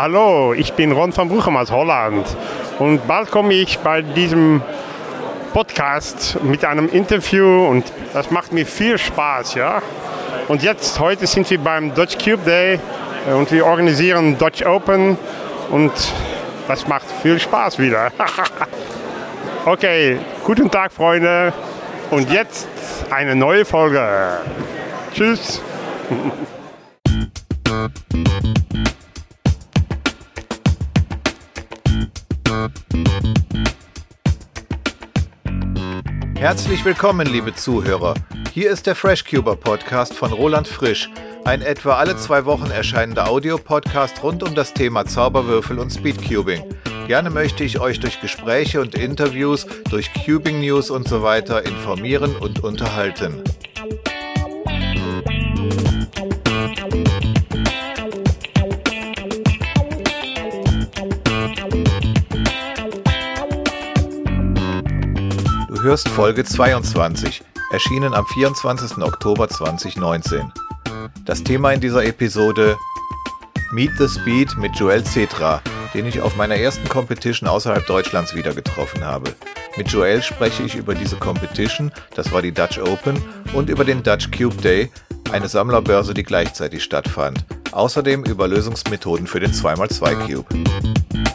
Hallo, ich bin Ron van Bruchem aus Holland und bald komme ich bei diesem Podcast mit einem Interview und das macht mir viel Spaß, ja. Und jetzt, heute sind wir beim Dutch Cube Day und wir organisieren Dutch Open und das macht viel Spaß wieder. okay, guten Tag, Freunde. Und jetzt eine neue Folge. Tschüss. Herzlich willkommen, liebe Zuhörer. Hier ist der FreshCuber Podcast von Roland Frisch, ein etwa alle zwei Wochen erscheinender Audiopodcast rund um das Thema Zauberwürfel und Speedcubing. Gerne möchte ich euch durch Gespräche und Interviews, durch Cubing News und so weiter informieren und unterhalten. Hörst Folge 22, erschienen am 24. Oktober 2019. Das Thema in dieser Episode Meet the Speed mit Joel Cetra, den ich auf meiner ersten Competition außerhalb Deutschlands wieder getroffen habe. Mit Joel spreche ich über diese Competition, das war die Dutch Open, und über den Dutch Cube Day, eine Sammlerbörse, die gleichzeitig stattfand. Außerdem über Lösungsmethoden für den 2x2 Cube.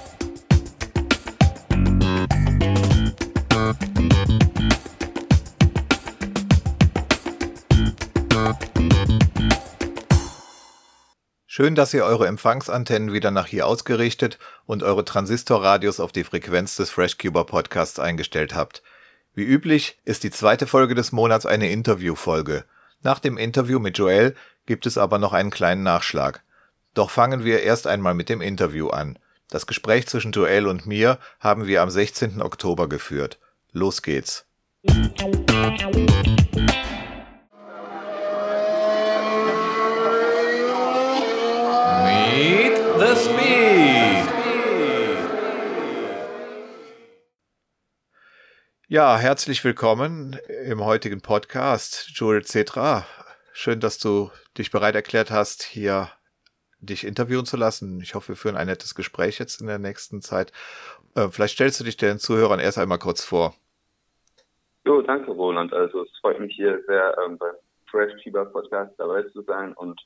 Schön, dass ihr eure Empfangsantennen wieder nach hier ausgerichtet und eure Transistorradios auf die Frequenz des FreshCuber Podcasts eingestellt habt. Wie üblich ist die zweite Folge des Monats eine Interviewfolge. Nach dem Interview mit Joel gibt es aber noch einen kleinen Nachschlag. Doch fangen wir erst einmal mit dem Interview an. Das Gespräch zwischen Joel und mir haben wir am 16. Oktober geführt. Los geht's. Meet the Speed. Ja, herzlich willkommen im heutigen Podcast, Joel Cetra. Schön, dass du dich bereit erklärt hast, hier dich interviewen zu lassen. Ich hoffe, wir führen ein nettes Gespräch jetzt in der nächsten Zeit. Äh, vielleicht stellst du dich den Zuhörern erst einmal kurz vor. Jo, danke, Roland. Also es freut mich hier sehr, ähm, beim Fresh Fieber Podcast dabei zu sein und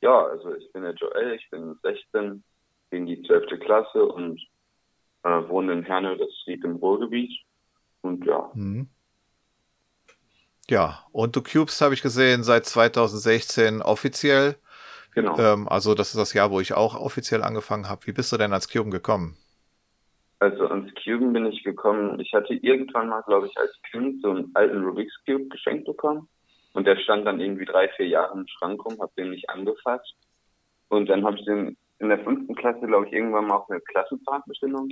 ja, also ich bin der Joel, ich bin 16, bin die 12. Klasse und äh, wohne in Herne, das liegt im Ruhrgebiet. Und ja. Mhm. Ja, und du Cubes habe ich gesehen seit 2016 offiziell. Genau. Ähm, also das ist das Jahr, wo ich auch offiziell angefangen habe. Wie bist du denn ans Cuben gekommen? Also ans Cuben bin ich gekommen. Ich hatte irgendwann mal, glaube ich, als Kind so einen alten Rubik's Cube geschenkt bekommen. Und der stand dann irgendwie drei, vier Jahre im Schrank rum, habe den nicht angefasst. Und dann habe ich den in der fünften Klasse, glaube ich, irgendwann mal auf eine Klassenfahrtbestimmung.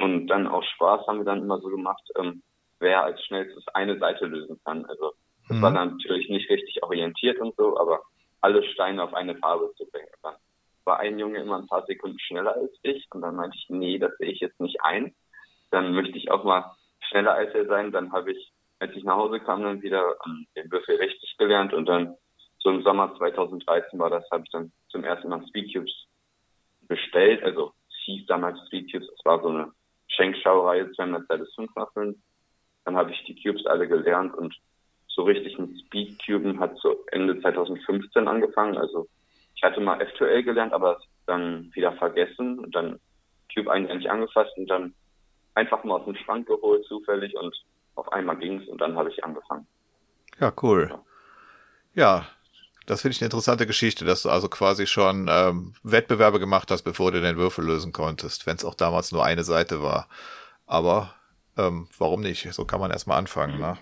Und dann aus Spaß haben wir dann immer so gemacht, ähm, wer als schnellstes eine Seite lösen kann. Also das Mhm. war dann natürlich nicht richtig orientiert und so, aber alle Steine auf eine Farbe zu bringen. Dann war ein Junge immer ein paar Sekunden schneller als ich und dann meinte ich, nee, das sehe ich jetzt nicht ein. Dann möchte ich auch mal schneller als er sein. Dann habe ich, als ich nach Hause kam, dann wieder ähm, den Würfel richtig gelernt und dann so im Sommer 2013 war das, habe ich dann zum ersten Mal Speedcubes bestellt. Also es hieß damals Speedcubes, es war so eine Schenkschaureihe, 200 Seite 5 nach 5. Dann habe ich die Cubes alle gelernt und so richtig mit Speedcuben hat so Ende 2015 angefangen. Also ich hatte mal F2L gelernt, aber dann wieder vergessen und dann Cube eigentlich angefasst und dann einfach mal aus dem Schrank geholt zufällig und auf einmal ging's und dann habe ich angefangen. Ja, cool. Ja, das finde ich eine interessante Geschichte, dass du also quasi schon ähm, Wettbewerbe gemacht hast, bevor du den Würfel lösen konntest, wenn es auch damals nur eine Seite war. Aber ähm, warum nicht? So kann man erstmal anfangen, ne?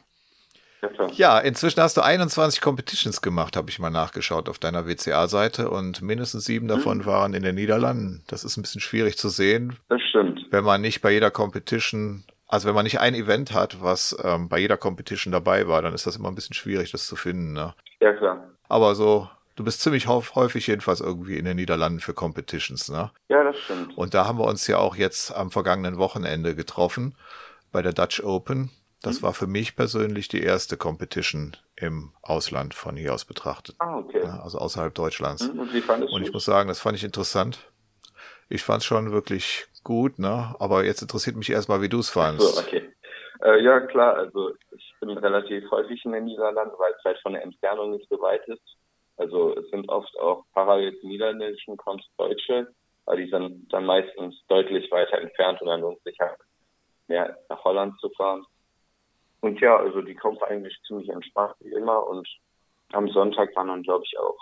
Ja, inzwischen hast du 21 Competitions gemacht, habe ich mal nachgeschaut auf deiner WCA-Seite und mindestens sieben davon waren in den Niederlanden. Das ist ein bisschen schwierig zu sehen, Das stimmt. wenn man nicht bei jeder Competition, also wenn man nicht ein Event hat, was ähm, bei jeder Competition dabei war, dann ist das immer ein bisschen schwierig, das zu finden. Ne? Ja, klar. Aber so, du bist ziemlich häuf- häufig jedenfalls irgendwie in den Niederlanden für Competitions, ne? Ja, das stimmt. Und da haben wir uns ja auch jetzt am vergangenen Wochenende getroffen bei der Dutch Open. Das war für mich persönlich die erste Competition im Ausland von hier aus betrachtet. Ah, okay. Ja, also außerhalb Deutschlands. Hm, Und wie fandest Und ich muss sagen, das fand ich interessant. Ich fand es schon wirklich gut, ne? Aber jetzt interessiert mich erstmal, wie du es fandst. So, okay. Äh, ja, klar, also ich bin relativ häufig in den Niederlanden, weil es halt von der Entfernung nicht so weit ist. Also es sind oft auch parallel zu Niederländischen kommt Deutsche, aber die sind dann meistens deutlich weiter entfernt und dann lohnt sich halt mehr nach Holland zu fahren. Und ja, also die kommt eigentlich ziemlich entspannt wie immer und am Sonntag waren dann, glaube ich, auch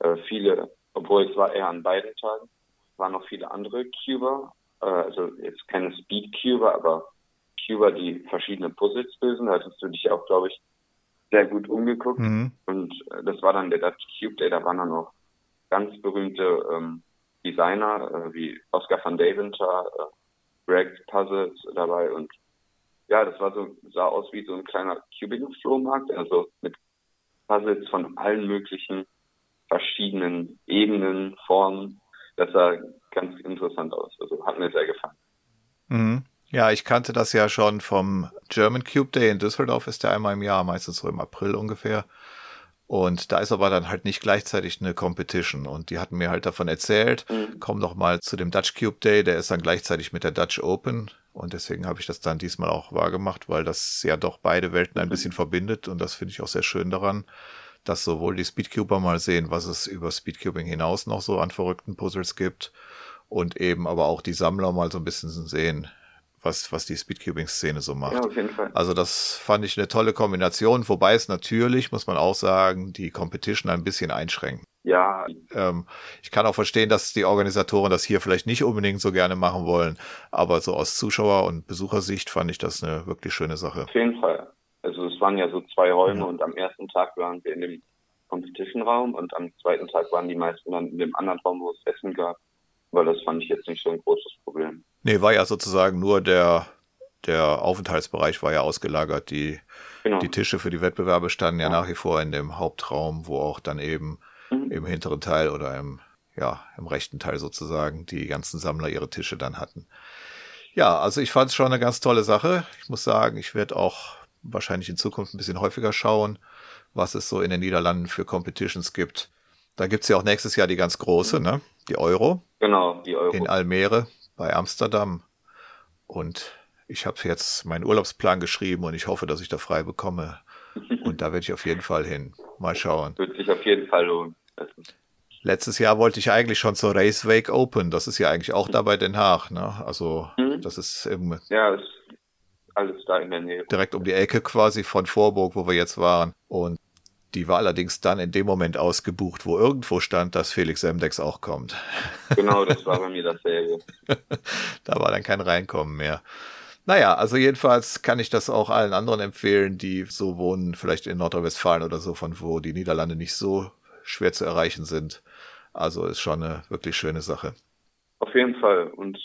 äh, viele, obwohl es war eher an beiden Tagen, waren noch viele andere Cuber, äh, also jetzt keine Speed-Cuber, aber Cuber, die verschiedene Puzzles lösen. Da hattest du dich auch, glaube ich, sehr gut umgeguckt. Mhm. Und äh, das war dann der Dutch Cube Day. Da waren dann noch ganz berühmte ähm, Designer äh, wie Oscar van Deventer, äh, Greg Puzzles dabei und ja, das war so, sah aus wie so ein kleiner Cubicle-Flohmarkt, also mit Puzzles von allen möglichen verschiedenen Ebenen, Formen. Das sah ganz interessant aus. Also hat mir sehr gefallen. Mhm. Ja, ich kannte das ja schon vom German Cube Day in Düsseldorf, ist der einmal im Jahr, meistens so im April ungefähr. Und da ist aber dann halt nicht gleichzeitig eine Competition. Und die hatten mir halt davon erzählt, mhm. komm doch mal zu dem Dutch Cube Day, der ist dann gleichzeitig mit der Dutch Open. Und deswegen habe ich das dann diesmal auch wahrgemacht, weil das ja doch beide Welten ein mhm. bisschen verbindet. Und das finde ich auch sehr schön daran, dass sowohl die Speedcuber mal sehen, was es über Speedcubing hinaus noch so an verrückten Puzzles gibt. Und eben aber auch die Sammler mal so ein bisschen sehen, was, was die Speedcubing-Szene so macht. Ja, auf jeden Fall. Also das fand ich eine tolle Kombination, wobei es natürlich, muss man auch sagen, die Competition ein bisschen einschränkt. Ja. Ähm, ich kann auch verstehen, dass die Organisatoren das hier vielleicht nicht unbedingt so gerne machen wollen, aber so aus Zuschauer- und Besuchersicht fand ich das eine wirklich schöne Sache. Auf jeden Fall. Also es waren ja so zwei Räume ja. und am ersten Tag waren wir in dem Competition-Raum und am zweiten Tag waren die meisten dann in dem anderen Raum, wo es Essen gab. Weil das fand ich jetzt nicht so ein großes Problem. Nee, war ja sozusagen nur der, der Aufenthaltsbereich war ja ausgelagert. Die, genau. die Tische für die Wettbewerbe standen ja, ja, nach wie vor in dem Hauptraum, wo auch dann eben mhm. im hinteren Teil oder im, ja, im rechten Teil sozusagen die ganzen Sammler ihre Tische dann hatten. Ja, also ich fand es schon eine ganz tolle Sache. Ich muss sagen, ich werde auch wahrscheinlich in Zukunft ein bisschen häufiger schauen, was es so in den Niederlanden für Competitions gibt. Da gibt's ja auch nächstes Jahr die ganz große, ne? Die Euro. Genau, die Euro. In Almere bei Amsterdam. Und ich habe jetzt meinen Urlaubsplan geschrieben und ich hoffe, dass ich da frei bekomme. Und da werde ich auf jeden Fall hin. Mal schauen. Wird sich auf jeden Fall lohnen. Letztes Jahr wollte ich eigentlich schon zur Race Wake Open. Das ist ja eigentlich auch da bei Den Haag. Ne? Also mhm. das ist im ja, alles da in der Nähe. Direkt um die Ecke quasi von Vorburg, wo wir jetzt waren. Und die war allerdings dann in dem Moment ausgebucht, wo irgendwo stand, dass Felix Semdex auch kommt. Genau, das war bei mir dasselbe. da war dann kein Reinkommen mehr. Naja, also jedenfalls kann ich das auch allen anderen empfehlen, die so wohnen, vielleicht in Nordrhein-Westfalen oder so, von wo die Niederlande nicht so schwer zu erreichen sind. Also ist schon eine wirklich schöne Sache. Auf jeden Fall. Und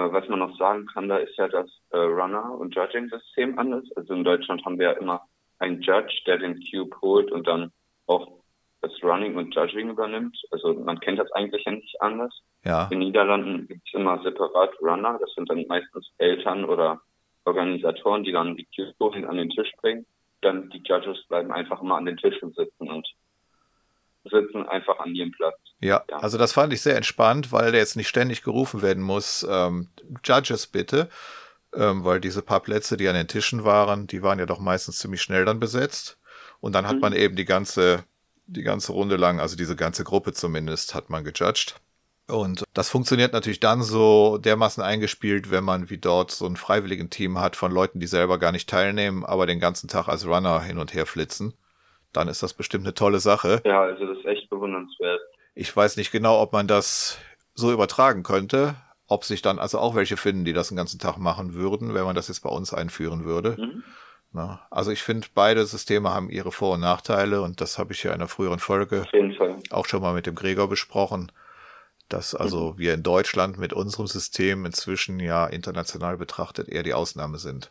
was man noch sagen kann, da ist ja das äh, Runner- und Judging-System anders. Also in Deutschland haben wir ja immer ein Judge, der den Cube holt und dann auch das Running und Judging übernimmt. Also man kennt das eigentlich ja nicht anders. Ja. In den Niederlanden gibt es immer separat Runner. Das sind dann meistens Eltern oder Organisatoren, die dann die Cube an den Tisch bringen. Dann die Judges bleiben einfach immer an den Tischen sitzen und sitzen einfach an ihrem Platz. Ja, ja, also das fand ich sehr entspannt, weil der jetzt nicht ständig gerufen werden muss. Ähm, Judges bitte ähm, weil diese paar Plätze, die an den Tischen waren, die waren ja doch meistens ziemlich schnell dann besetzt. Und dann hat mhm. man eben die ganze, die ganze Runde lang, also diese ganze Gruppe zumindest, hat man gejudged. Und das funktioniert natürlich dann so dermaßen eingespielt, wenn man wie dort so ein freiwilligen Team hat von Leuten, die selber gar nicht teilnehmen, aber den ganzen Tag als Runner hin und her flitzen. Dann ist das bestimmt eine tolle Sache. Ja, also das ist echt bewundernswert. Ich weiß nicht genau, ob man das so übertragen könnte, ob sich dann also auch welche finden, die das den ganzen Tag machen würden, wenn man das jetzt bei uns einführen würde. Mhm. Na, also ich finde, beide Systeme haben ihre Vor- und Nachteile und das habe ich ja in einer früheren Folge auch schon mal mit dem Gregor besprochen, dass also mhm. wir in Deutschland mit unserem System inzwischen ja international betrachtet eher die Ausnahme sind.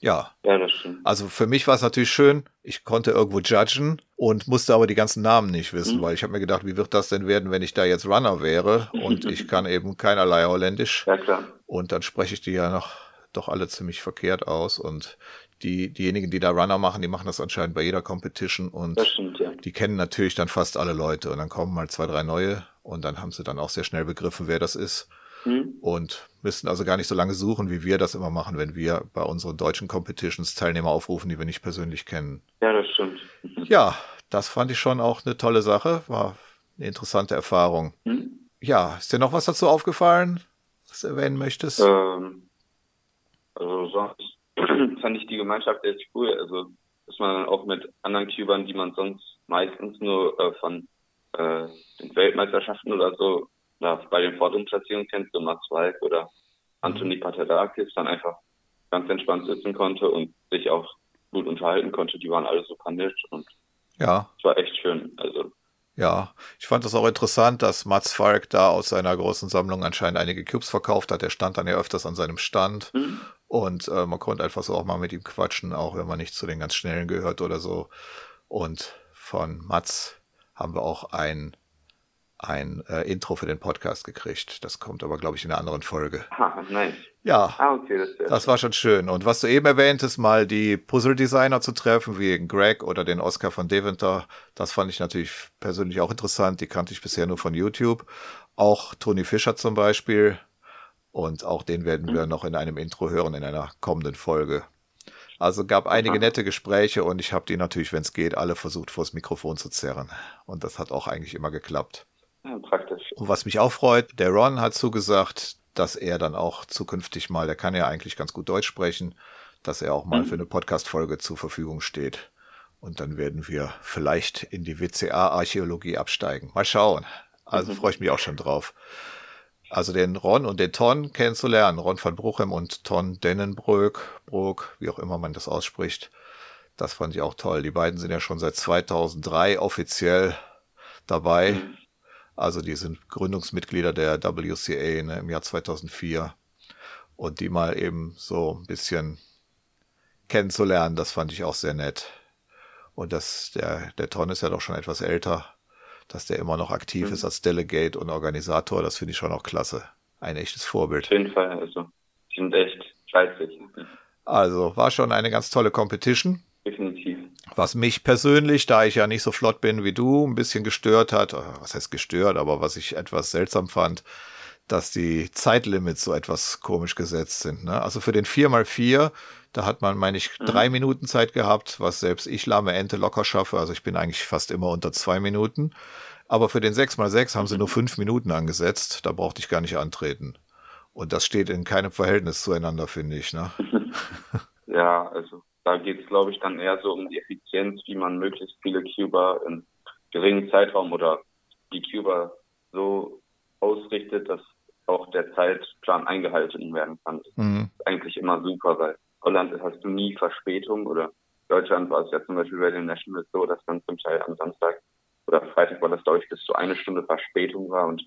Ja. Ja, das stimmt. Also für mich war es natürlich schön. Ich konnte irgendwo judgen und musste aber die ganzen Namen nicht wissen, mhm. weil ich habe mir gedacht, wie wird das denn werden, wenn ich da jetzt Runner wäre und ich kann eben keinerlei Holländisch. Ja, klar. Und dann spreche ich die ja noch doch alle ziemlich verkehrt aus und die, diejenigen, die da Runner machen, die machen das anscheinend bei jeder Competition und stimmt, ja. die kennen natürlich dann fast alle Leute und dann kommen mal zwei, drei neue Und dann haben sie dann auch sehr schnell begriffen, wer das ist. Mhm. Und müssten also gar nicht so lange suchen, wie wir das immer machen, wenn wir bei unseren deutschen Competitions Teilnehmer aufrufen, die wir nicht persönlich kennen. Ja, das stimmt. Ja, das fand ich schon auch eine tolle Sache. War eine interessante Erfahrung. Mhm. Ja, ist dir noch was dazu aufgefallen, was du erwähnen möchtest? Ähm, also sonst fand ich die Gemeinschaft echt cool. Also, dass man auch mit anderen Cubern, die man sonst meistens nur äh, von äh, den Weltmeisterschaften oder so na, bei den Forderungsplatzierungen kennt, so Mats Walk oder Anthony mhm. Paterakis, dann einfach ganz entspannt sitzen konnte und sich auch gut unterhalten konnte. Die waren alle super nett und ja. es war echt schön. Also ja, ich fand das auch interessant, dass Mats Falk da aus seiner großen Sammlung anscheinend einige Cubes verkauft hat. Der stand dann ja öfters an seinem Stand mhm. und äh, man konnte einfach so auch mal mit ihm quatschen, auch wenn man nicht zu den ganz Schnellen gehört oder so. Und von Mats haben wir auch ein ein äh, Intro für den Podcast gekriegt. Das kommt aber, glaube ich, in einer anderen Folge. Ah, nice. Ja, ah, okay, das, das war schon schön. Und was du eben erwähntest, mal die Puzzle-Designer zu treffen, wie Greg oder den Oscar von Deventer, das fand ich natürlich persönlich auch interessant. Die kannte ich bisher nur von YouTube. Auch Tony Fischer zum Beispiel. Und auch den werden wir noch in einem Intro hören in einer kommenden Folge. Also gab einige nette Gespräche und ich habe die natürlich, wenn es geht, alle versucht vors Mikrofon zu zerren. Und das hat auch eigentlich immer geklappt. Ja, praktisch. Und was mich auch freut, der Ron hat zugesagt, dass er dann auch zukünftig mal, der kann ja eigentlich ganz gut Deutsch sprechen, dass er auch mal mhm. für eine Podcast-Folge zur Verfügung steht. Und dann werden wir vielleicht in die WCA-Archäologie absteigen. Mal schauen. Also mhm. freue ich mich auch schon drauf. Also den Ron und den Ton kennenzulernen. Ron van Bruchem und Ton Dennenbrück, Bruck, wie auch immer man das ausspricht. Das fand ich auch toll. Die beiden sind ja schon seit 2003 offiziell dabei. Mhm. Also die sind Gründungsmitglieder der WCA ne, im Jahr 2004. Und die mal eben so ein bisschen kennenzulernen, das fand ich auch sehr nett. Und dass der, der Ton ist ja doch schon etwas älter, dass der immer noch aktiv mhm. ist als Delegate und Organisator, das finde ich schon auch klasse. Ein echtes Vorbild. Auf jeden Fall, also, die sind echt fleißig. Also, war schon eine ganz tolle Competition. Definitiv. Was mich persönlich, da ich ja nicht so flott bin wie du, ein bisschen gestört hat, was heißt gestört, aber was ich etwas seltsam fand, dass die Zeitlimits so etwas komisch gesetzt sind. Ne? Also für den 4x4, da hat man, meine ich, mhm. drei Minuten Zeit gehabt, was selbst ich lahme Ente locker schaffe. Also ich bin eigentlich fast immer unter zwei Minuten. Aber für den 6x6 haben sie nur fünf Minuten angesetzt. Da brauchte ich gar nicht antreten. Und das steht in keinem Verhältnis zueinander, finde ich. Ne? Ja, also da geht es, glaube ich, dann eher so um die Effizienz, wie man möglichst viele Cuber in geringen Zeitraum oder die Cuber so ausrichtet, dass auch der Zeitplan eingehalten werden kann. Mhm. eigentlich immer super, weil Holland hast du nie Verspätung oder Deutschland war es ja zum Beispiel bei den Nationals so, dass dann zum Teil am Samstag oder Freitag war das, glaube ich, bis zu eine Stunde Verspätung war und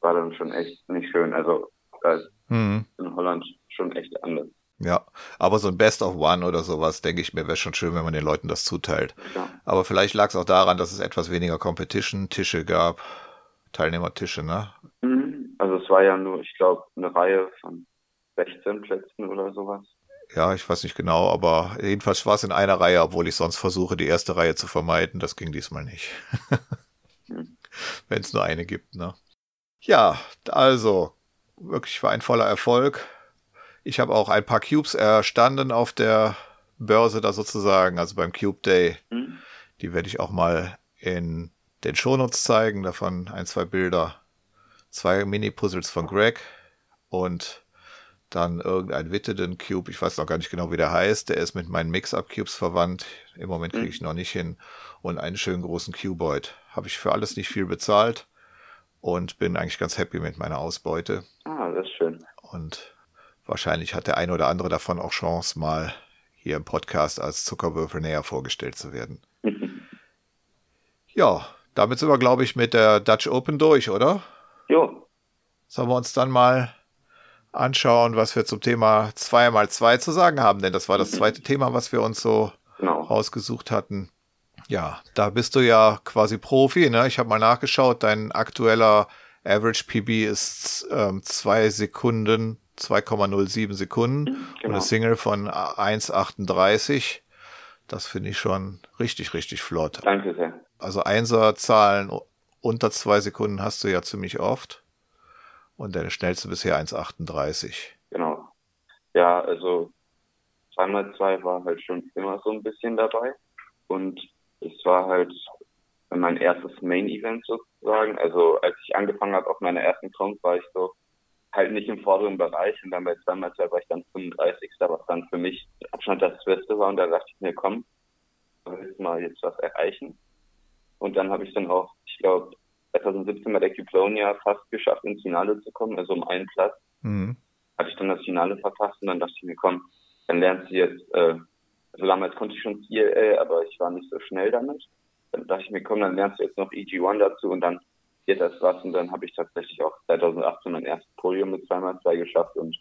war dann schon echt nicht schön. Also da ist mhm. in Holland schon echt anders. Ja, aber so ein Best of One oder sowas, denke ich mir, wäre schon schön, wenn man den Leuten das zuteilt. Ja. Aber vielleicht lag es auch daran, dass es etwas weniger Competition-Tische gab, Teilnehmertische, ne? Mhm. Also es war ja nur, ich glaube, eine Reihe von 16 Plätzen oder sowas. Ja, ich weiß nicht genau, aber jedenfalls war es in einer Reihe, obwohl ich sonst versuche, die erste Reihe zu vermeiden. Das ging diesmal nicht. hm. Wenn es nur eine gibt, ne? Ja, also, wirklich war ein voller Erfolg. Ich habe auch ein paar Cubes erstanden auf der Börse da sozusagen, also beim Cube Day. Mhm. Die werde ich auch mal in den Shownotes zeigen, davon ein, zwei Bilder. Zwei Mini-Puzzles von Greg und dann irgendein Witteden Cube, ich weiß noch gar nicht genau, wie der heißt, der ist mit meinen Mix-Up-Cubes verwandt. Im Moment kriege ich mhm. noch nicht hin. Und einen schönen großen Cuboid. Habe ich für alles nicht viel bezahlt und bin eigentlich ganz happy mit meiner Ausbeute. Ah, das ist schön. Und Wahrscheinlich hat der eine oder andere davon auch Chance, mal hier im Podcast als Zuckerwürfel näher vorgestellt zu werden. ja, damit sind wir, glaube ich, mit der Dutch Open durch, oder? Ja. Sollen wir uns dann mal anschauen, was wir zum Thema 2x2 zu sagen haben, denn das war das zweite Thema, was wir uns so genau. rausgesucht hatten. Ja, da bist du ja quasi Profi, ne? Ich habe mal nachgeschaut, dein aktueller Average PB ist ähm, zwei Sekunden 2,07 Sekunden genau. und eine Single von 1,38. Das finde ich schon richtig, richtig flott. Danke sehr. Also Einserzahlen unter zwei Sekunden hast du ja ziemlich oft. Und deine schnellste bisher 1,38. Genau. Ja, also 2x2 war halt schon immer so ein bisschen dabei. Und es war halt mein erstes Main-Event sozusagen. Also als ich angefangen habe auf meiner ersten Comp, war ich so halt nicht im vorderen Bereich und dann bei 2x2 war ich dann 35. was dann für mich Abstand das Beste war und da dachte ich mir, komm, willst mal jetzt was erreichen. Und dann habe ich dann auch, ich glaube, 2017 bei der Kiplonia fast geschafft, ins Finale zu kommen, also um einen Platz. Mhm. Hatte ich dann das Finale verpasst und dann dachte ich mir, komm, dann lernst du jetzt, äh, also damals konnte ich schon CLA, aber ich war nicht so schnell damit. Dann dachte ich mir, komm, dann lernst du jetzt noch EG1 dazu und dann geht das was. Und dann habe ich tatsächlich auch 2018 mein erstes Podium mit 2x2 geschafft und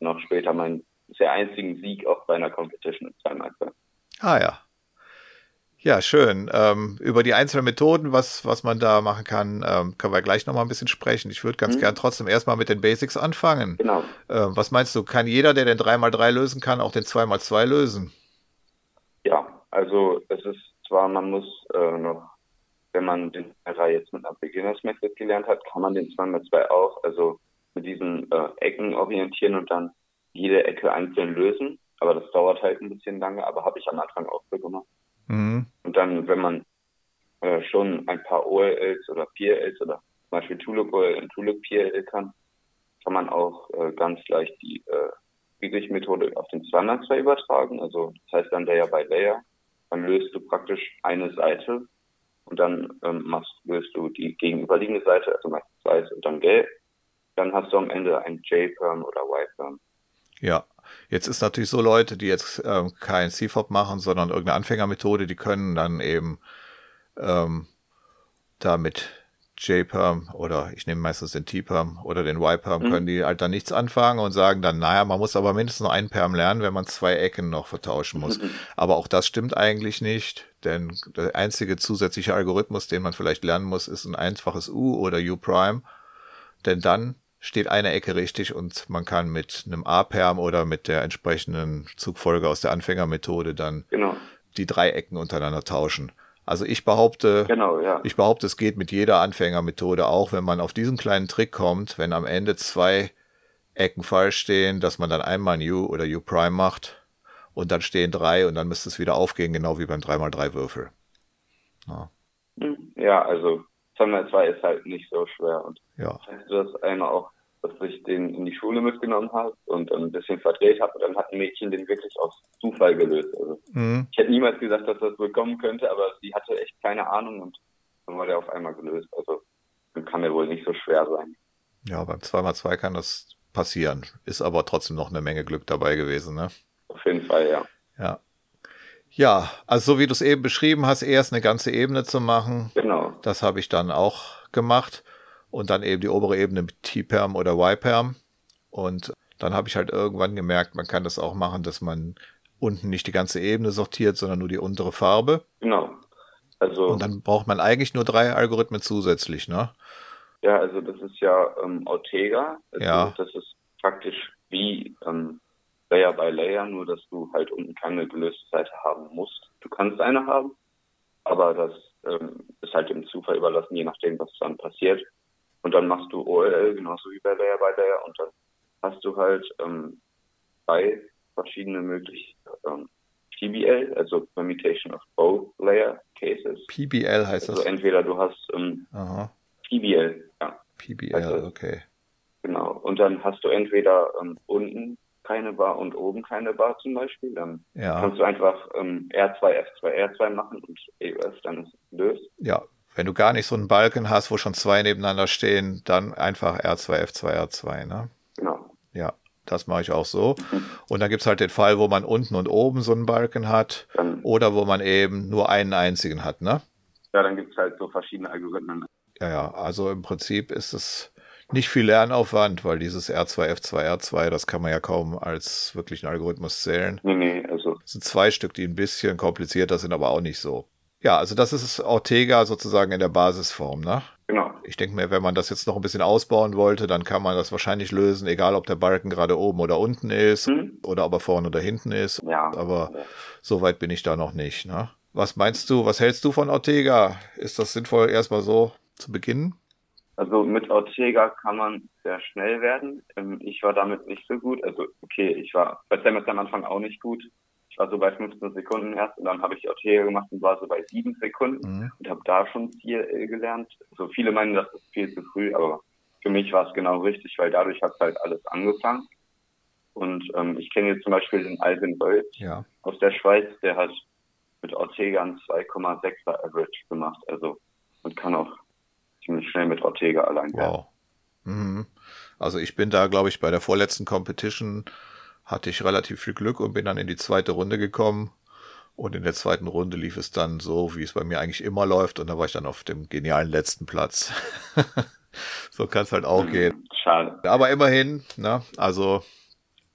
noch später meinen sehr einzigen Sieg auch bei einer Competition mit 2x2. Ah ja, ja, schön. Ähm, über die einzelnen Methoden, was, was man da machen kann, ähm, können wir gleich nochmal ein bisschen sprechen. Ich würde ganz mhm. gern trotzdem erstmal mit den Basics anfangen. Genau. Ähm, was meinst du, kann jeder, der den 3x3 lösen kann, auch den 2x2 lösen? Ja, also es ist zwar, man muss äh, noch, wenn man den 3 jetzt mit einer Beginners Method gelernt hat, kann man den 2x2 auch, also mit diesen äh, Ecken orientieren und dann jede Ecke einzeln lösen. Aber das dauert halt ein bisschen lange, aber habe ich am Anfang auch so gemacht. Mhm. Und dann, wenn man äh, schon ein paar OLLs oder PLLs oder zum Beispiel Tulip OL und Tulip PLL kann, kann man auch äh, ganz leicht die äh, Friedrich-Methode auf den Standard-2 übertragen. Also das heißt dann Layer by Layer. Dann löst du praktisch eine Seite und dann ähm, machst, löst du die gegenüberliegende Seite, also meistens weiß und dann gelb. Dann hast du am Ende ein J-Perm oder Y-Perm. Ja, Jetzt ist natürlich so Leute, die jetzt ähm, kein CFOP machen, sondern irgendeine Anfängermethode, die können dann eben ähm, da mit J-Perm oder ich nehme meistens den T-Perm oder den Y-Perm, mhm. können die halt dann nichts anfangen und sagen dann, naja, man muss aber mindestens noch einen Perm lernen, wenn man zwei Ecken noch vertauschen muss. Mhm. Aber auch das stimmt eigentlich nicht, denn der einzige zusätzliche Algorithmus, den man vielleicht lernen muss, ist ein einfaches U oder U-Prime, denn dann steht eine Ecke richtig und man kann mit einem A-Perm oder mit der entsprechenden Zugfolge aus der Anfängermethode dann genau. die drei Ecken untereinander tauschen. Also ich behaupte, genau, ja. ich behaupte, es geht mit jeder Anfängermethode auch, wenn man auf diesen kleinen Trick kommt, wenn am Ende zwei Ecken falsch stehen, dass man dann einmal ein U oder U Prime macht und dann stehen drei und dann müsste es wieder aufgehen, genau wie beim 3x3 Würfel. Ja, ja also 2x2 ist halt nicht so schwer und ja. das einmal auch dass ich den in die Schule mitgenommen habe und ein bisschen verdreht habe. Und dann hat ein Mädchen den wirklich aus Zufall gelöst. Also mhm. Ich hätte niemals gesagt, dass das wohl kommen könnte, aber sie hatte echt keine Ahnung und dann war der auf einmal gelöst. Also kann mir wohl nicht so schwer sein. Ja, beim 2x2 kann das passieren. Ist aber trotzdem noch eine Menge Glück dabei gewesen, ne? Auf jeden Fall, ja. Ja. Ja, also so wie du es eben beschrieben hast, erst eine ganze Ebene zu machen. Genau. Das habe ich dann auch gemacht und dann eben die obere Ebene mit T-Perm oder Y-Perm. Und dann habe ich halt irgendwann gemerkt, man kann das auch machen, dass man unten nicht die ganze Ebene sortiert, sondern nur die untere Farbe. Genau. Also, und dann braucht man eigentlich nur drei Algorithmen zusätzlich, ne? Ja, also das ist ja ähm, Ortega. Also ja. Das ist praktisch wie ähm, Layer by Layer, nur dass du halt unten keine gelöste Seite haben musst. Du kannst eine haben, aber das ähm, ist halt dem Zufall überlassen, je nachdem, was dann passiert. Und dann machst du OLL genauso wie bei Layer by Layer und dann hast du halt ähm, zwei verschiedene Möglichkeiten. Ähm, PBL, also Permutation of Both Layer Cases. PBL heißt also das? entweder du hast ähm, PBL, ja. PBL, also, okay. Genau. Und dann hast du entweder ähm, unten keine Bar und oben keine Bar zum Beispiel. Dann ja. kannst du einfach ähm, R2, F2, R2 machen und EUF, dann ist es gelöst. Ja, wenn du gar nicht so einen Balken hast, wo schon zwei nebeneinander stehen, dann einfach R2, F2, R2, ne? Genau. Ja, das mache ich auch so. Mhm. Und dann gibt es halt den Fall, wo man unten und oben so einen Balken hat dann, oder wo man eben nur einen einzigen hat, ne? Ja, dann gibt es halt so verschiedene Algorithmen. Ja, ja, also im Prinzip ist es nicht viel Lernaufwand, weil dieses R2, F2, R2, das kann man ja kaum als wirklichen Algorithmus zählen. Nee, nee, also. Es sind zwei Stück, die ein bisschen komplizierter sind, aber auch nicht so. Ja, also das ist Ortega sozusagen in der Basisform, ne? Genau. Ich denke mir, wenn man das jetzt noch ein bisschen ausbauen wollte, dann kann man das wahrscheinlich lösen, egal ob der Balken gerade oben oder unten ist hm. oder ob er vorne oder hinten ist. Ja. Aber ja. so weit bin ich da noch nicht, ne? Was meinst du, was hältst du von Ortega? Ist das sinnvoll, erstmal so zu beginnen? Also mit Ortega kann man sehr schnell werden. Ähm, ich war damit nicht so gut. Also okay, ich war bei Samus am Anfang auch nicht gut. Ich war so bei 15 Sekunden erst und dann habe ich Ortega gemacht und war so bei 7 Sekunden mhm. und habe da schon viel gelernt. Also viele meinen, das ist viel zu früh, aber für mich war es genau richtig, weil dadurch hat halt alles angefangen. Und ähm, ich kenne jetzt zum Beispiel den Alvin Böll ja. aus der Schweiz, der hat mit Ortega ein 2,6er Average gemacht. Also und kann auch ziemlich schnell mit Ortega allein wow. Mhm. Also ich bin da, glaube ich, bei der vorletzten Competition hatte ich relativ viel Glück und bin dann in die zweite Runde gekommen. Und in der zweiten Runde lief es dann so, wie es bei mir eigentlich immer läuft. Und da war ich dann auf dem genialen letzten Platz. so kann es halt auch gehen. Schade. Aber immerhin, ne? Also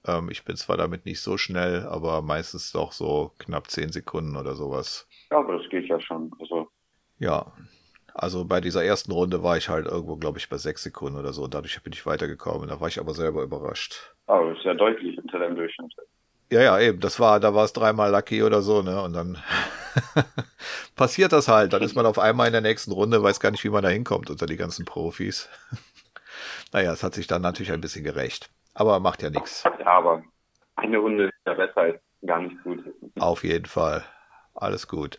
ähm, ich bin zwar damit nicht so schnell, aber meistens doch so knapp zehn Sekunden oder sowas. Ja, aber das geht ja schon. Also. Ja, also bei dieser ersten Runde war ich halt irgendwo, glaube ich, bei sechs Sekunden oder so. Dadurch bin ich weitergekommen. Da war ich aber selber überrascht. Aber oh, das ist ja deutlich unter deinem Durchschnitt. Ja, ja, eben. Das war, da war es dreimal lucky oder so, ne? Und dann passiert das halt. Dann ist man auf einmal in der nächsten Runde, weiß gar nicht, wie man da hinkommt unter die ganzen Profis. naja, es hat sich dann natürlich ein bisschen gerecht. Aber macht ja nichts. Ja, aber eine Runde ist ja besser als gar nicht gut. Auf jeden Fall. Alles gut.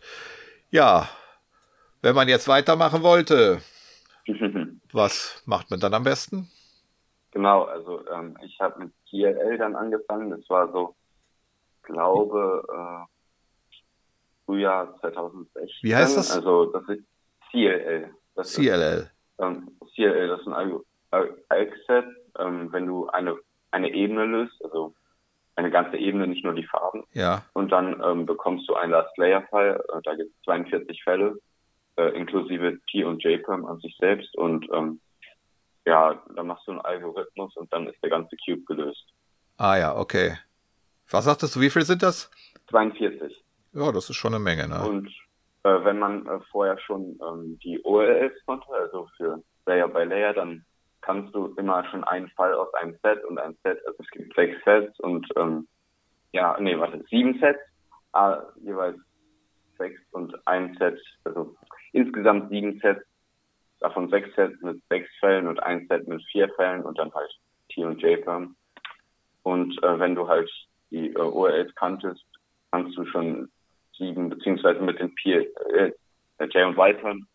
Ja, wenn man jetzt weitermachen wollte, was macht man dann am besten? Genau, also ähm, ich habe mit CLL dann angefangen. Das war so, glaube, äh, Frühjahr 2016. Wie heißt das? Also das ist CLL. Das CLL. Ist, ähm, CLL, das ist ein Alg-Set, ähm, wenn du eine, eine Ebene löst, also eine ganze Ebene, nicht nur die Farben. Ja. Und dann ähm, bekommst du einen Last Layer File. Äh, da gibt es 42 Fälle äh, inklusive P und JPEM an sich selbst und ähm, ja, dann machst du einen Algorithmus und dann ist der ganze Cube gelöst. Ah ja, okay. Was sagtest du, wie viel sind das? 42. Ja, das ist schon eine Menge, ne? Und äh, wenn man äh, vorher schon ähm, die OLLs konnte, also für Layer by Layer, dann kannst du immer schon einen Fall aus einem Set und ein Set, also es gibt sechs Sets und ähm, ja, nee, warte, sieben Sets, äh, jeweils sechs und ein Set, also insgesamt sieben Sets, davon sechs Sets mit sechs Fällen und ein Set mit vier Fällen und dann halt T und J-Perm. Und äh, wenn du halt die äh, ORLs kanntest, kannst du schon sieben, beziehungsweise mit den P, äh, J und Y-Perm,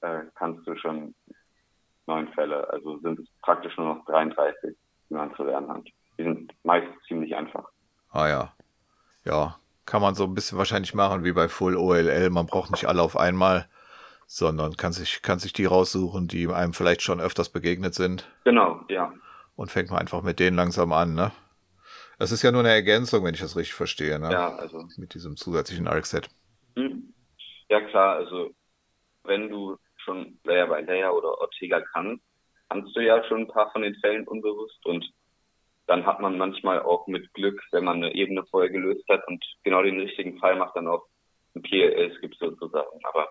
äh, kannst du schon neun Fälle. Also sind es praktisch nur noch 33, die man zu lernen hat. Die sind meist ziemlich einfach. Ah ja. Ja, kann man so ein bisschen wahrscheinlich machen wie bei Full OLL. Man braucht nicht alle auf einmal sondern kann sich, kann sich die raussuchen, die einem vielleicht schon öfters begegnet sind. Genau, ja. Und fängt man einfach mit denen langsam an, ne? Das ist ja nur eine Ergänzung, wenn ich das richtig verstehe, ne? Ja, also. Mit diesem zusätzlichen ARC-Set. Hm. Ja, klar, also wenn du schon Layer by Layer oder Ortega kannst, kannst du ja schon ein paar von den Fällen unbewusst und dann hat man manchmal auch mit Glück, wenn man eine Ebene vorher gelöst hat und genau den richtigen Fall macht, dann auch ein PLS-Skip sozusagen. Aber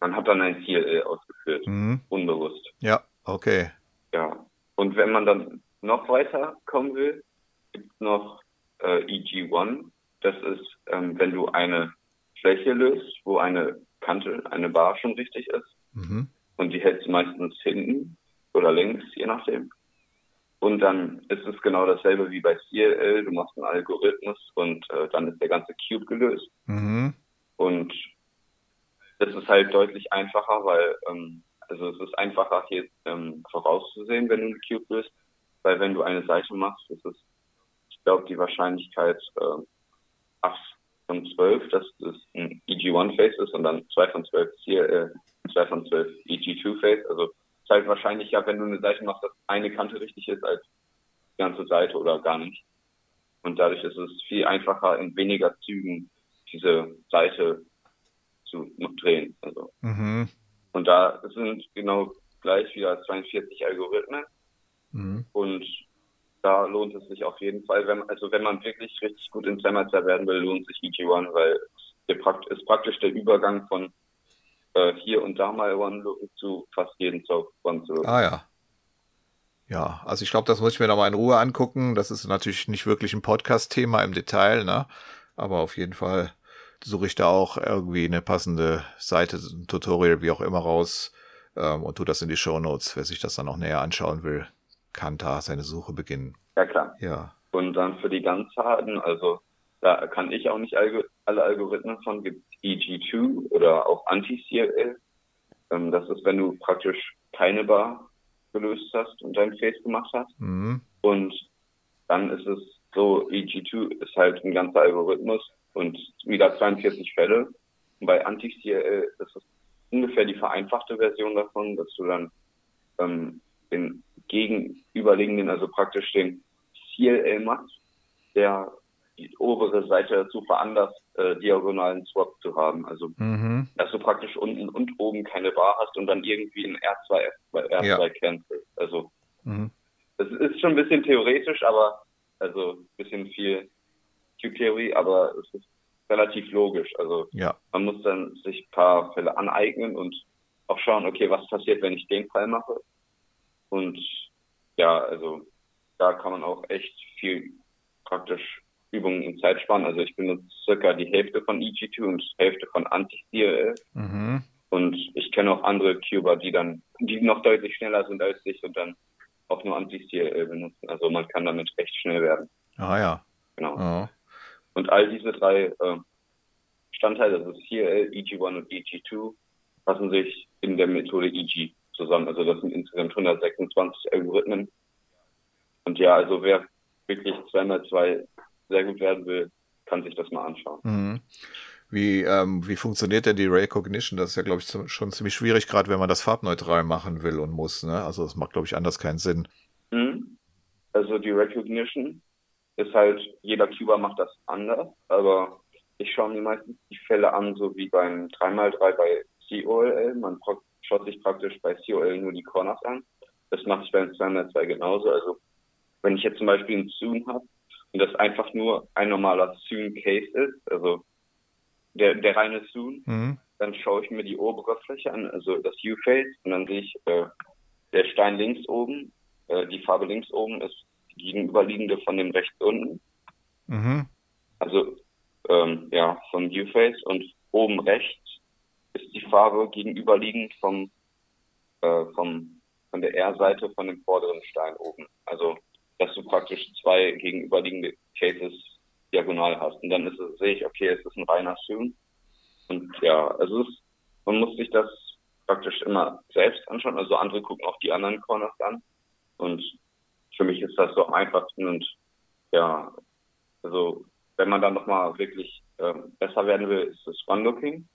man hat dann ein Ziel äh, ausgeführt, mhm. unbewusst. Ja, okay. Ja. Und wenn man dann noch weiter kommen will, gibt es noch äh, EG1. Das ist, ähm, wenn du eine Fläche löst, wo eine Kante, eine Bar schon richtig ist. Mhm. Und die hältst du meistens hinten oder links, je nachdem. Und dann ist es genau dasselbe wie bei CLL. Du machst einen Algorithmus und äh, dann ist der ganze Cube gelöst. Mhm. Und das ist halt deutlich einfacher, weil ähm, also es ist einfacher hier ähm, vorauszusehen, wenn du eine Cube bist, weil wenn du eine Seite machst, ist, ich glaube, die Wahrscheinlichkeit äh, 8 von 12, dass das ein EG1-Face ist und dann 2 von 12 hier, äh, 2 von 12 EG2-Face. Also es ist halt wahrscheinlicher, wenn du eine Seite machst, dass eine Kante richtig ist als die ganze Seite oder gar nicht. Und dadurch ist es viel einfacher, in weniger Zügen diese Seite zu drehen. Also. Mhm. Und da sind genau gleich wieder 42 Algorithmen. Mhm. Und da lohnt es sich auf jeden Fall, wenn also wenn man wirklich richtig gut in Slammerzer werden will, lohnt sich EG1, weil es ist praktisch der Übergang von äh, hier und da mal One-Look zu fast jedem Zug One-Look. Ah ja. Ja, also ich glaube, das muss ich mir nochmal in Ruhe angucken. Das ist natürlich nicht wirklich ein Podcast-Thema im Detail, ne? Aber auf jeden Fall suche ich da auch irgendwie eine passende Seite, ein Tutorial, wie auch immer raus, ähm, und tu das in die Show Notes. Wer sich das dann noch näher anschauen will, kann da seine Suche beginnen. Ja, klar. Ja. Und dann für die ganz harten, also da kann ich auch nicht alle Algorithmen von, gibt EG2 oder auch Anti-CLL. Ähm, das ist, wenn du praktisch keine Bar gelöst hast und dein Face gemacht hast. Mhm. Und dann ist es so, EG2 ist halt ein ganzer Algorithmus und wieder 42 Fälle. Und bei Anti-CLL ist es ungefähr die vereinfachte Version davon, dass du dann ähm, den gegenüberliegenden, also praktisch den CLL machst, der die obere Seite dazu veranlasst, äh, diagonalen Swap zu haben. Also Mhm. dass du praktisch unten und oben keine Bar hast und dann irgendwie in R2, R2, R2 Ja. cancelst. Also Mhm. das ist schon ein bisschen theoretisch, aber also ein bisschen viel Q-Theorie, aber es ist relativ logisch. Also Ja. man muss dann sich ein paar Fälle aneignen und auch schauen, okay, was passiert, wenn ich den Fall mache. Und ja, also da kann man auch echt viel praktisch Übungen in Zeit sparen. Also ich benutze circa die Hälfte von EG2 und die Hälfte von Anti-CLL. Mhm. Und ich kenne auch andere Cuber, die dann, die noch deutlich schneller sind als ich und dann auch nur Anti-CLL benutzen. Also man kann damit recht schnell werden. Ah ja. Genau. Ja. Und all diese drei äh, Bestandteile, also CLL, EG1 und EG2, fassen sich in der Methode EG zusammen. Also das sind insgesamt 126 Algorithmen. Und ja, also wer wirklich zweimal zwei sehr gut werden will, kann sich das mal anschauen. Mhm. Wie, ähm, wie funktioniert denn die Ray Cognition? Das ist ja, glaube ich, schon ziemlich schwierig, gerade wenn man das farbneutral machen will und muss. Ne? Also das macht, glaube ich, anders keinen Sinn. Mhm. Also die Recognition ist halt, jeder Cuber macht das anders, aber ich schaue mir meistens die Fälle an, so wie beim 3x3 bei COLL. Man schaut sich praktisch bei COL nur die Corners an. Das mache ich beim 2x2 genauso. Also wenn ich jetzt zum Beispiel einen Zoom habe und das einfach nur ein normaler Zoom-Case ist, also der, der reine Zoom, Mhm. dann schaue ich mir die obere Fläche an, also das U-Face, und dann sehe ich, äh, der Stein links oben, äh, die Farbe links oben ist gegenüberliegende von dem rechts unten, Mhm. also ähm, ja, vom U-Face und oben rechts ist die Farbe gegenüberliegend vom, äh, vom von der R-Seite von dem vorderen Stein oben. Also dass du praktisch zwei gegenüberliegende Cases diagonal hast. Und dann ist es, sehe ich, okay, es ist ein reiner Zoom. Und ja, also es, man muss sich das praktisch immer selbst anschauen. Also andere gucken auch die anderen Corners an. Und für mich ist das so am einfachsten und ja, also wenn man dann nochmal wirklich ähm, besser werden will, ist das One-Looking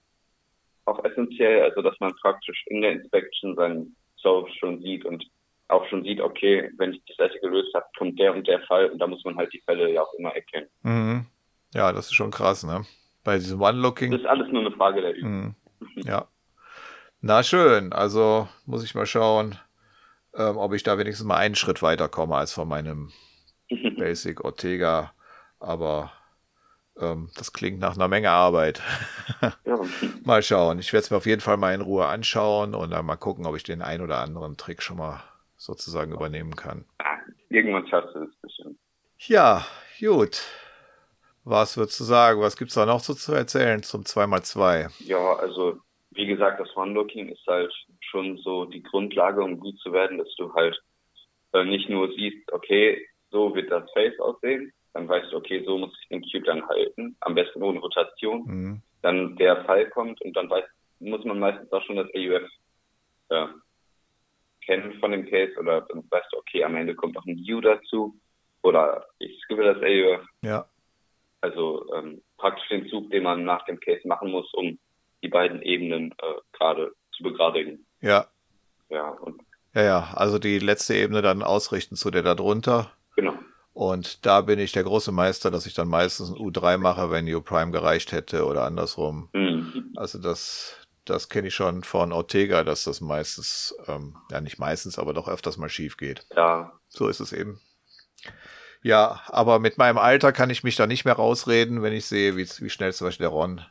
auch essentiell, also dass man praktisch in der Inspection seinen Solve schon sieht und auch schon sieht, okay, wenn ich die Seite gelöst habe, kommt der und der Fall und da muss man halt die Fälle ja auch immer erkennen. Mhm. Ja, das ist schon krass, ne? Bei diesem Das One-Looking. ist alles nur eine Frage der Übung. Mhm. Ja. Na schön, also muss ich mal schauen, ähm, ob ich da wenigstens mal einen Schritt weiterkomme als von meinem Basic Ortega. Aber ähm, das klingt nach einer Menge Arbeit. ja. mal schauen. Ich werde es mir auf jeden Fall mal in Ruhe anschauen und dann mal gucken, ob ich den ein oder anderen Trick schon mal sozusagen übernehmen kann. Ah, Irgendwann schaffst du das bestimmt. Ja, gut. Was würdest du sagen? Was gibt's da noch so zu erzählen zum 2x2? Ja, also wie gesagt, das One-Looking ist halt schon so die Grundlage, um gut zu werden, dass du halt äh, nicht nur siehst, okay, so wird das Face aussehen, dann weißt du, okay, so muss ich den Cube dann halten, am besten ohne Rotation. Mhm. Dann der Fall kommt und dann weiß, muss man meistens auch schon das AUF äh, kennen von dem Case oder dann weißt du, okay, am Ende kommt noch ein U dazu oder ich skippe das AUF. Ja. Also ähm, praktisch den Zug, den man nach dem Case machen muss, um die beiden Ebenen äh, gerade zu begradigen. Ja. Ja, und Ja, ja. Also die letzte Ebene dann ausrichten zu der da drunter. genau. Und da bin ich der große Meister, dass ich dann meistens ein U3 mache, wenn U Prime gereicht hätte oder andersrum. Mhm. Also das, das kenne ich schon von Ortega, dass das meistens, ähm, ja nicht meistens, aber doch öfters mal schief geht. Ja, So ist es eben. Ja, aber mit meinem Alter kann ich mich da nicht mehr rausreden, wenn ich sehe, wie, wie schnell zum Beispiel der Ron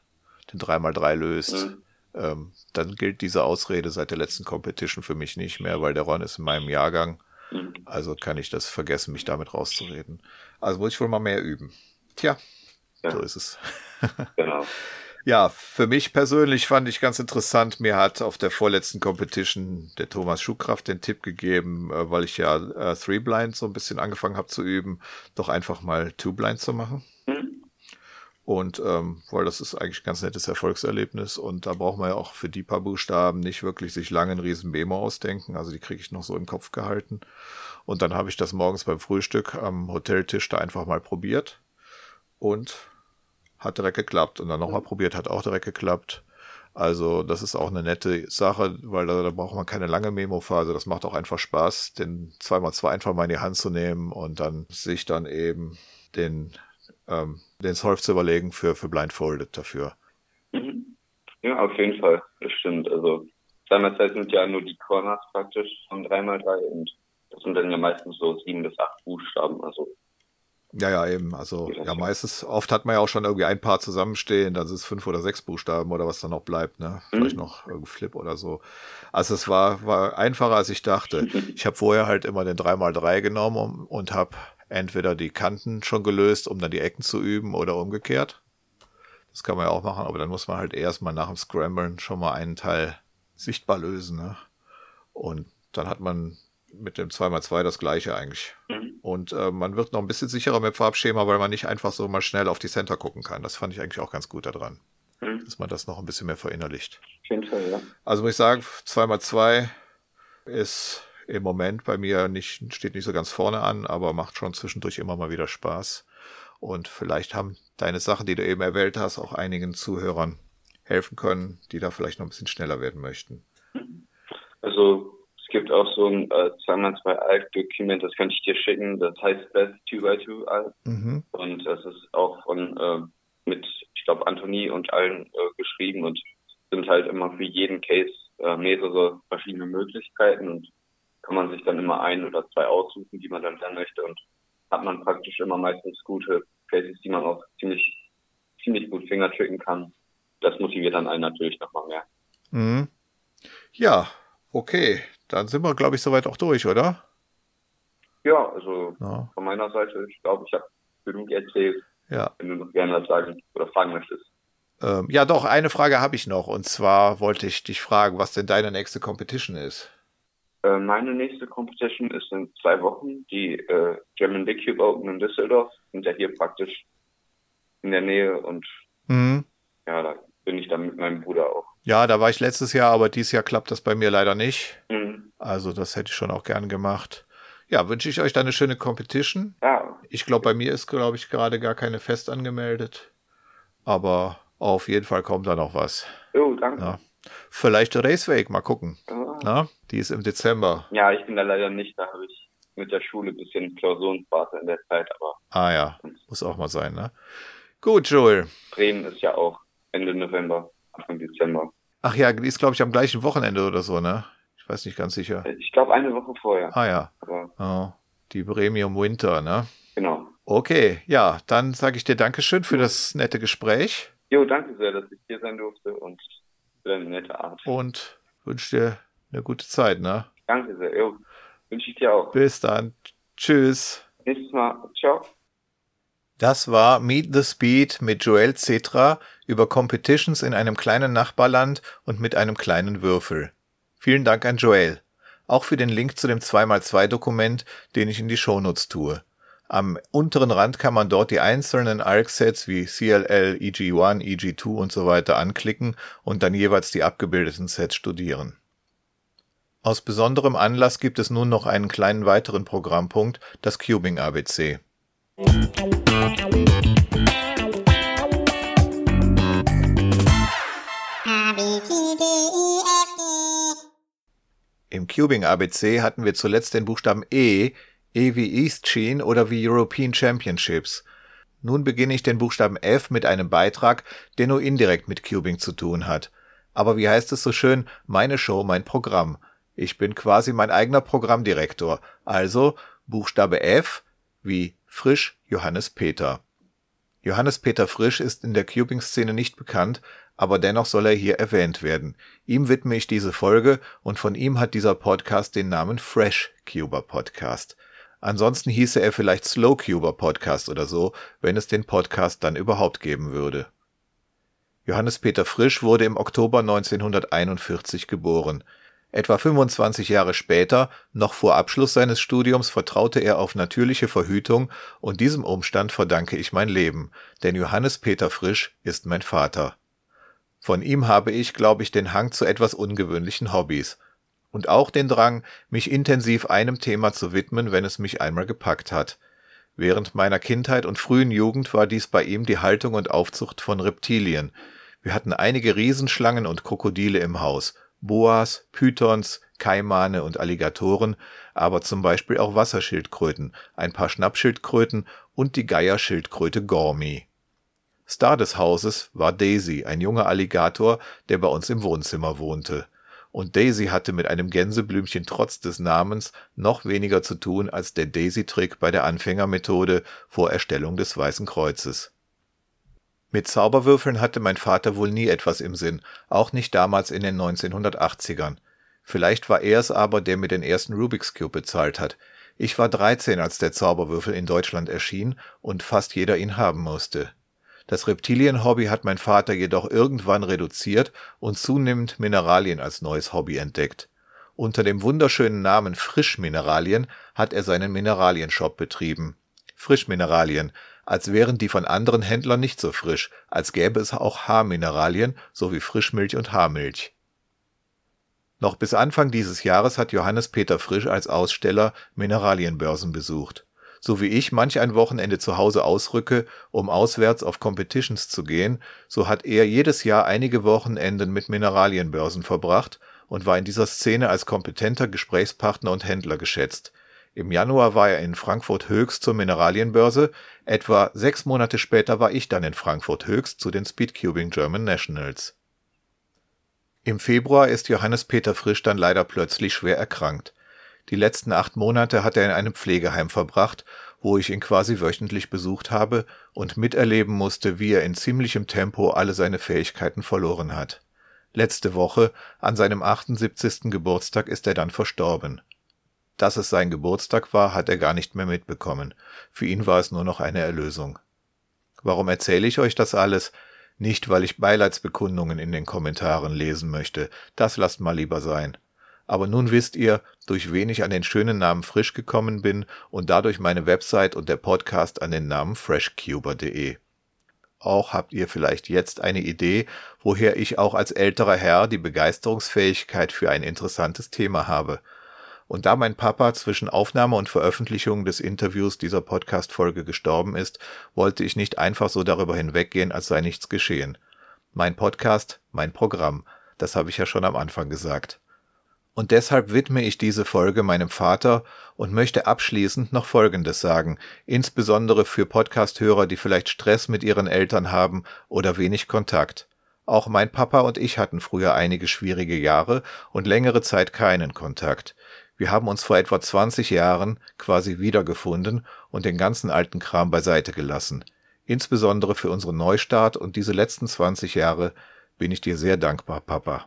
den 3x3 löst. Mhm. Ähm, dann gilt diese Ausrede seit der letzten Competition für mich nicht mehr, weil der Ron ist in meinem Jahrgang. Mhm. Also kann ich das vergessen, mich damit rauszureden. Also muss ich wohl mal mehr üben. Tja, Ja. so ist es. genau. Ja, für mich persönlich fand ich ganz interessant. Mir hat auf der vorletzten Competition der Thomas Schuhkraft den Tipp gegeben, äh, weil ich ja äh, Three Blind so ein bisschen angefangen habe zu üben, doch einfach mal Two Blind zu machen. Mhm. Und ähm, weil das ist eigentlich ein ganz nettes Erfolgserlebnis und da braucht man ja auch für die paar Buchstaben nicht wirklich sich lange einen riesen Memo ausdenken. Also die kriege ich noch so im Kopf gehalten. Und dann habe ich das morgens beim Frühstück am Hoteltisch da einfach mal probiert und hat direkt geklappt. Und dann nochmal probiert, hat auch direkt geklappt. Also das ist auch eine nette Sache, weil da, da braucht man keine lange Memo-Phase. Das macht auch einfach Spaß, den 2x2 einfach mal in die Hand zu nehmen und dann sich dann eben den, ähm, den Solve zu überlegen für, für Blindfolded dafür. Mhm. Ja, auf jeden Fall. Das stimmt. Also 2x2 sind ja nur die Corners praktisch von 3x3 und das sind dann ja meistens so sieben bis acht Buchstaben. Also ja, ja, eben. Also, ja, meistens, oft hat man ja auch schon irgendwie ein paar zusammenstehen, dann sind es fünf oder sechs Buchstaben oder was dann noch bleibt, ne? Vielleicht mhm. noch irgendwie Flip oder so. Also, es war, war einfacher, als ich dachte. Ich habe vorher halt immer den 3x3 genommen und habe entweder die Kanten schon gelöst, um dann die Ecken zu üben oder umgekehrt. Das kann man ja auch machen, aber dann muss man halt erstmal nach dem Scramblen schon mal einen Teil sichtbar lösen, ne? Und dann hat man mit dem 2x2 das gleiche eigentlich. Mhm. Und äh, man wird noch ein bisschen sicherer mit Farbschema, weil man nicht einfach so mal schnell auf die Center gucken kann. Das fand ich eigentlich auch ganz gut daran. Mhm. Dass man das noch ein bisschen mehr verinnerlicht. Auf jeden Fall, ja. Also muss ich sagen, 2x2 ist im Moment bei mir nicht, steht nicht so ganz vorne an, aber macht schon zwischendurch immer mal wieder Spaß. Und vielleicht haben deine Sachen, die du eben erwähnt hast, auch einigen Zuhörern helfen können, die da vielleicht noch ein bisschen schneller werden möchten. Also gibt auch so ein äh, 2x2 Alt-Dokument, das könnte ich dir schicken, das heißt Best 2x2 Alt. Mhm. Und das ist auch von äh, mit, ich glaube, Anthony und allen äh, geschrieben und sind halt immer für jeden Case äh, mehrere verschiedene Möglichkeiten und kann man sich dann immer ein oder zwei aussuchen, die man dann lernen möchte und hat man praktisch immer meistens gute Cases, die man auch ziemlich, ziemlich gut fingertricken kann. Das motiviert dann einen natürlich nochmal mehr. Mhm. Ja, okay. Dann sind wir, glaube ich, soweit auch durch, oder? Ja, also ja. von meiner Seite, ich glaube, ich habe genug erzählt. Ja. Wenn du noch gerne was sagen oder fragen möchtest. Ähm, ja, doch, eine Frage habe ich noch. Und zwar wollte ich dich fragen, was denn deine nächste Competition ist. Äh, meine nächste Competition ist in zwei Wochen die äh, German Big Cube Open in Düsseldorf. Sind ja hier praktisch in der Nähe und mhm. ja, da bin ich dann mit meinem Bruder auch. Ja, da war ich letztes Jahr, aber dieses Jahr klappt das bei mir leider nicht. Mhm. Also das hätte ich schon auch gern gemacht. Ja, wünsche ich euch dann eine schöne Competition. Ja. Ich glaube, bei mir ist, glaube ich, gerade gar keine fest angemeldet. Aber auf jeden Fall kommt da noch was. Jo, danke. Ja. Vielleicht Raceway, mal gucken. Ja. Na, die ist im Dezember. Ja, ich bin da leider nicht. Da habe ich mit der Schule ein bisschen Klausurenphase in der Zeit. Aber ah ja, muss auch mal sein, ne? Gut, Joel. Bremen ist ja auch Ende November. Anfang Dezember. Ach ja, die ist, glaube ich, am gleichen Wochenende oder so, ne? Ich weiß nicht ganz sicher. Ich glaube, eine Woche vorher. Ah ja. oh, die Premium Winter, ne? Genau. Okay, ja, dann sage ich dir Dankeschön für das nette Gespräch. Jo, danke sehr, dass ich hier sein durfte und für deine nette Art. Und wünsche dir eine gute Zeit, ne? Danke sehr, jo. Wünsche ich dir auch. Bis dann. Tschüss. Nächstes Mal. Ciao. Das war Meet the Speed mit Joel Cetra über Competitions in einem kleinen Nachbarland und mit einem kleinen Würfel. Vielen Dank an Joel. Auch für den Link zu dem 2x2-Dokument, den ich in die Shownotes tue. Am unteren Rand kann man dort die einzelnen ARC-Sets wie CLL, EG1, EG2 und so weiter anklicken und dann jeweils die abgebildeten Sets studieren. Aus besonderem Anlass gibt es nun noch einen kleinen weiteren Programmpunkt, das Cubing ABC. Im Cubing ABC hatten wir zuletzt den Buchstaben E, E wie East Sheen oder wie European Championships. Nun beginne ich den Buchstaben F mit einem Beitrag, der nur indirekt mit Cubing zu tun hat. Aber wie heißt es so schön, meine Show, mein Programm. Ich bin quasi mein eigener Programmdirektor. Also Buchstabe F wie Frisch Johannes Peter. Johannes Peter Frisch ist in der Cubing-Szene nicht bekannt, aber dennoch soll er hier erwähnt werden. Ihm widme ich diese Folge und von ihm hat dieser Podcast den Namen Fresh Cuber Podcast. Ansonsten hieße er vielleicht Slow Cuber Podcast oder so, wenn es den Podcast dann überhaupt geben würde. Johannes Peter Frisch wurde im Oktober 1941 geboren. Etwa 25 Jahre später, noch vor Abschluss seines Studiums, vertraute er auf natürliche Verhütung und diesem Umstand verdanke ich mein Leben, denn Johannes Peter Frisch ist mein Vater. Von ihm habe ich, glaube ich, den Hang zu etwas ungewöhnlichen Hobbys und auch den Drang, mich intensiv einem Thema zu widmen, wenn es mich einmal gepackt hat. Während meiner Kindheit und frühen Jugend war dies bei ihm die Haltung und Aufzucht von Reptilien. Wir hatten einige Riesenschlangen und Krokodile im Haus, Boas, Pythons, Kaimane und Alligatoren, aber zum Beispiel auch Wasserschildkröten, ein paar Schnappschildkröten und die Geierschildkröte Gormi. Star des Hauses war Daisy, ein junger Alligator, der bei uns im Wohnzimmer wohnte. Und Daisy hatte mit einem Gänseblümchen trotz des Namens noch weniger zu tun als der Daisy-Trick bei der Anfängermethode vor Erstellung des Weißen Kreuzes. Mit Zauberwürfeln hatte mein Vater wohl nie etwas im Sinn, auch nicht damals in den 1980ern. Vielleicht war er es aber, der mir den ersten Rubik's Cube bezahlt hat. Ich war 13, als der Zauberwürfel in Deutschland erschien und fast jeder ihn haben musste. Das Reptilien-Hobby hat mein Vater jedoch irgendwann reduziert und zunehmend Mineralien als neues Hobby entdeckt. Unter dem wunderschönen Namen Frischmineralien hat er seinen Mineralienshop betrieben. Frischmineralien, als wären die von anderen Händlern nicht so frisch, als gäbe es auch Haarmineralien sowie Frischmilch und Haarmilch. Noch bis Anfang dieses Jahres hat Johannes Peter Frisch als Aussteller Mineralienbörsen besucht. So wie ich manch ein Wochenende zu Hause ausrücke, um auswärts auf Competitions zu gehen, so hat er jedes Jahr einige Wochenenden mit Mineralienbörsen verbracht und war in dieser Szene als kompetenter Gesprächspartner und Händler geschätzt. Im Januar war er in Frankfurt Höchst zur Mineralienbörse, etwa sechs Monate später war ich dann in Frankfurt Höchst zu den Speedcubing German Nationals. Im Februar ist Johannes Peter Frisch dann leider plötzlich schwer erkrankt. Die letzten acht Monate hat er in einem Pflegeheim verbracht, wo ich ihn quasi wöchentlich besucht habe und miterleben musste, wie er in ziemlichem Tempo alle seine Fähigkeiten verloren hat. Letzte Woche, an seinem 78. Geburtstag, ist er dann verstorben. Dass es sein Geburtstag war, hat er gar nicht mehr mitbekommen. Für ihn war es nur noch eine Erlösung. Warum erzähle ich euch das alles? Nicht, weil ich Beileidsbekundungen in den Kommentaren lesen möchte, das lasst mal lieber sein. Aber nun wisst ihr, durch wen ich an den schönen Namen Frisch gekommen bin und dadurch meine Website und der Podcast an den Namen freshcuber.de. Auch habt ihr vielleicht jetzt eine Idee, woher ich auch als älterer Herr die Begeisterungsfähigkeit für ein interessantes Thema habe – und da mein Papa zwischen Aufnahme und Veröffentlichung des Interviews dieser Podcast-Folge gestorben ist, wollte ich nicht einfach so darüber hinweggehen, als sei nichts geschehen. Mein Podcast, mein Programm, das habe ich ja schon am Anfang gesagt. Und deshalb widme ich diese Folge meinem Vater und möchte abschließend noch Folgendes sagen, insbesondere für Podcast-Hörer, die vielleicht Stress mit ihren Eltern haben oder wenig Kontakt. Auch mein Papa und ich hatten früher einige schwierige Jahre und längere Zeit keinen Kontakt. Wir haben uns vor etwa 20 Jahren quasi wiedergefunden und den ganzen alten Kram beiseite gelassen. Insbesondere für unseren Neustart und diese letzten 20 Jahre bin ich dir sehr dankbar, Papa.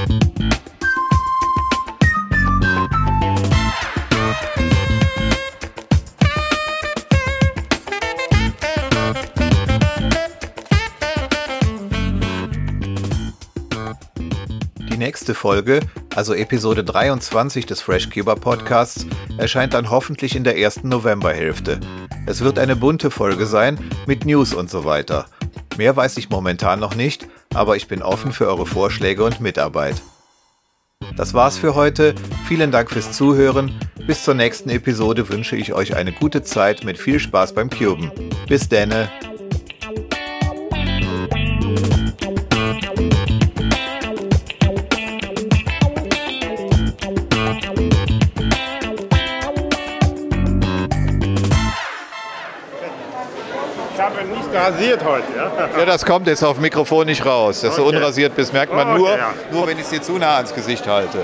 nächste Folge, also Episode 23 des FreshCuber Podcasts, erscheint dann hoffentlich in der ersten Novemberhälfte. Es wird eine bunte Folge sein, mit News und so weiter. Mehr weiß ich momentan noch nicht, aber ich bin offen für eure Vorschläge und Mitarbeit. Das war's für heute. Vielen Dank fürs Zuhören. Bis zur nächsten Episode wünsche ich euch eine gute Zeit mit viel Spaß beim Cuben. Bis denne. Rasiert heute. Ja? Ja, das kommt jetzt auf dem Mikrofon nicht raus. Dass du Okay. unrasiert bist, merkt man Okay, nur, ja. nur, wenn ich es dir zu nah ans Gesicht halte.